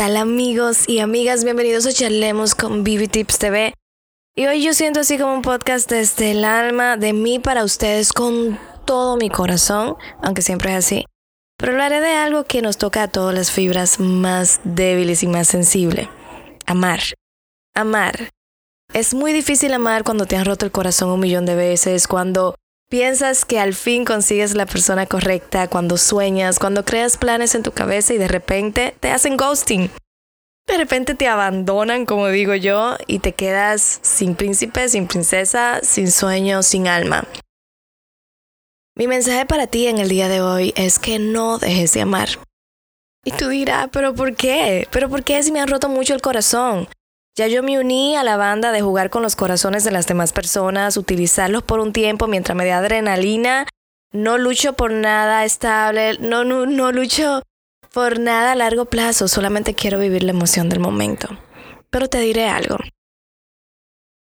tal amigos y amigas? Bienvenidos a Charlemos con Bibi Tips TV. Y hoy yo siento así como un podcast desde el alma, de mí para ustedes, con todo mi corazón, aunque siempre es así. Pero hablaré de algo que nos toca a todas las fibras más débiles y más sensibles. Amar. Amar. Es muy difícil amar cuando te han roto el corazón un millón de veces, cuando piensas que al fin consigues la persona correcta, cuando sueñas, cuando creas planes en tu cabeza y de repente te hacen ghosting. De repente te abandonan, como digo yo, y te quedas sin príncipe, sin princesa, sin sueño, sin alma. Mi mensaje para ti en el día de hoy es que no dejes de amar. Y tú dirás, pero ¿por qué? ¿Pero por qué si me han roto mucho el corazón? Ya yo me uní a la banda de jugar con los corazones de las demás personas, utilizarlos por un tiempo mientras me da adrenalina. No lucho por nada estable, no, no, no lucho por nada a largo plazo, solamente quiero vivir la emoción del momento. Pero te diré algo.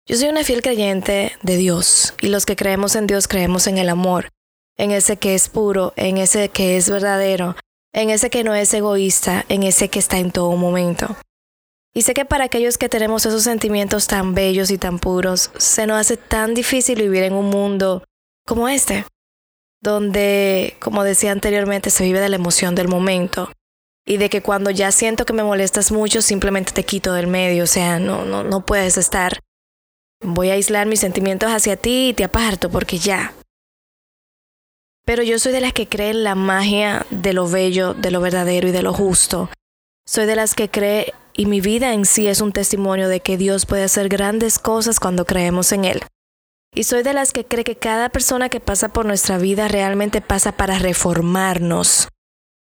Yo soy una fiel creyente de Dios y los que creemos en Dios creemos en el amor, en ese que es puro, en ese que es verdadero, en ese que no es egoísta, en ese que está en todo momento. Y sé que para aquellos que tenemos esos sentimientos tan bellos y tan puros, se nos hace tan difícil vivir en un mundo como este, donde, como decía anteriormente, se vive de la emoción del momento y de que cuando ya siento que me molestas mucho, simplemente te quito del medio, o sea, no, no, no puedes estar. Voy a aislar mis sentimientos hacia ti y te aparto porque ya. Pero yo soy de las que cree en la magia de lo bello, de lo verdadero y de lo justo. Soy de las que cree y mi vida en sí es un testimonio de que Dios puede hacer grandes cosas cuando creemos en Él. Y soy de las que cree que cada persona que pasa por nuestra vida realmente pasa para reformarnos.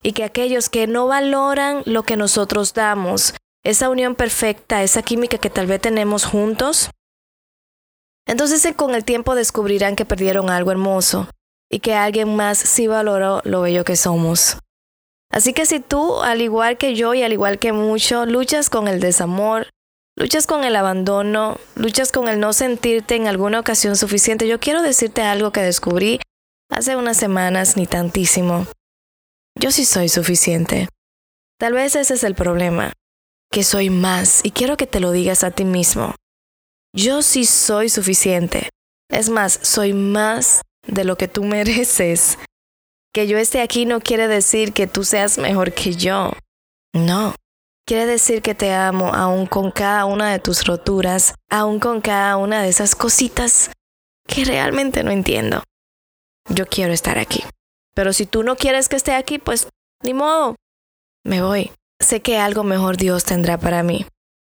Y que aquellos que no valoran lo que nosotros damos, esa unión perfecta, esa química que tal vez tenemos juntos, entonces con el tiempo descubrirán que perdieron algo hermoso y que alguien más sí valoró lo bello que somos. Así que si tú, al igual que yo y al igual que muchos, luchas con el desamor, luchas con el abandono, luchas con el no sentirte en alguna ocasión suficiente, yo quiero decirte algo que descubrí hace unas semanas ni tantísimo. Yo sí soy suficiente. Tal vez ese es el problema, que soy más y quiero que te lo digas a ti mismo. Yo sí soy suficiente. Es más, soy más de lo que tú mereces. Que yo esté aquí no quiere decir que tú seas mejor que yo. No. Quiere decir que te amo aún con cada una de tus roturas, aún con cada una de esas cositas que realmente no entiendo. Yo quiero estar aquí. Pero si tú no quieres que esté aquí, pues ni modo. Me voy. Sé que algo mejor Dios tendrá para mí.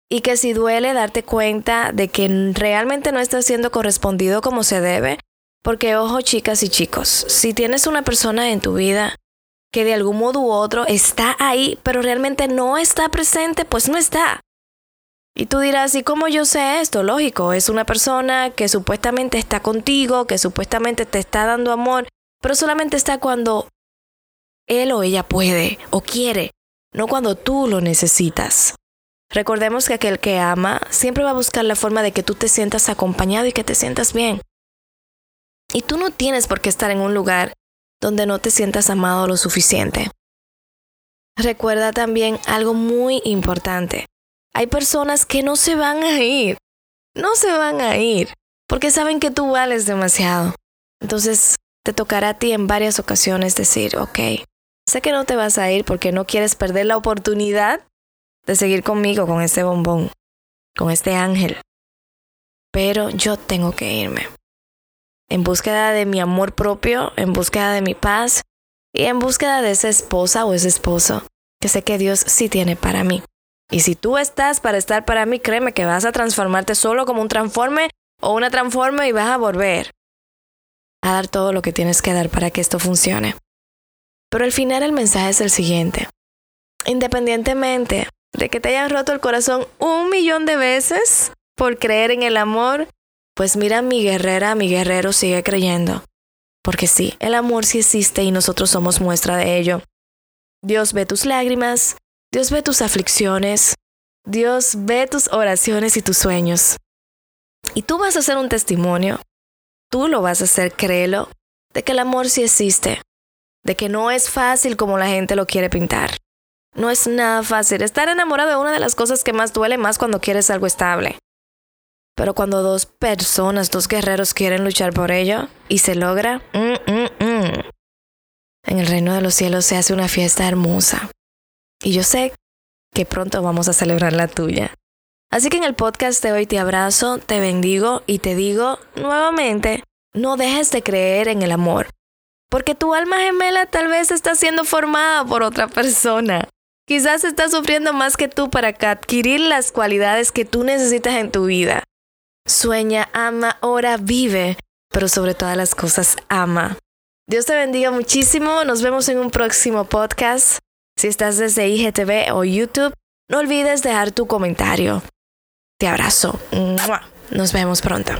Y que si duele darte cuenta de que realmente no estás siendo correspondido como se debe, porque ojo chicas y chicos, si tienes una persona en tu vida que de algún modo u otro está ahí, pero realmente no está presente, pues no está. Y tú dirás, ¿y cómo yo sé esto? Lógico, es una persona que supuestamente está contigo, que supuestamente te está dando amor, pero solamente está cuando él o ella puede o quiere, no cuando tú lo necesitas. Recordemos que aquel que ama siempre va a buscar la forma de que tú te sientas acompañado y que te sientas bien. Y tú no tienes por qué estar en un lugar donde no te sientas amado lo suficiente. Recuerda también algo muy importante. Hay personas que no se van a ir. No se van a ir porque saben que tú vales demasiado. Entonces te tocará a ti en varias ocasiones decir, ok, sé que no te vas a ir porque no quieres perder la oportunidad de seguir conmigo con este bombón, con este ángel. Pero yo tengo que irme en búsqueda de mi amor propio, en búsqueda de mi paz y en búsqueda de esa esposa o ese esposo que sé que Dios sí tiene para mí. Y si tú estás para estar para mí, créeme que vas a transformarte solo como un transforme o una transforme y vas a volver a dar todo lo que tienes que dar para que esto funcione. Pero al final el mensaje es el siguiente. Independientemente de que te hayan roto el corazón un millón de veces por creer en el amor, pues mira, mi guerrera, mi guerrero sigue creyendo. Porque sí, el amor sí existe y nosotros somos muestra de ello. Dios ve tus lágrimas, Dios ve tus aflicciones, Dios ve tus oraciones y tus sueños. Y tú vas a ser un testimonio, tú lo vas a hacer, créelo, de que el amor sí existe, de que no es fácil como la gente lo quiere pintar. No es nada fácil. Estar enamorado es una de las cosas que más duele más cuando quieres algo estable. Pero cuando dos personas, dos guerreros quieren luchar por ello y se logra, mm, mm, mm. en el reino de los cielos se hace una fiesta hermosa. Y yo sé que pronto vamos a celebrar la tuya. Así que en el podcast de hoy te abrazo, te bendigo y te digo nuevamente, no dejes de creer en el amor. Porque tu alma gemela tal vez está siendo formada por otra persona. Quizás está sufriendo más que tú para adquirir las cualidades que tú necesitas en tu vida. Sueña, ama, ora, vive, pero sobre todas las cosas ama. Dios te bendiga muchísimo. Nos vemos en un próximo podcast. Si estás desde IGTV o YouTube, no olvides dejar tu comentario. Te abrazo. Nos vemos pronto.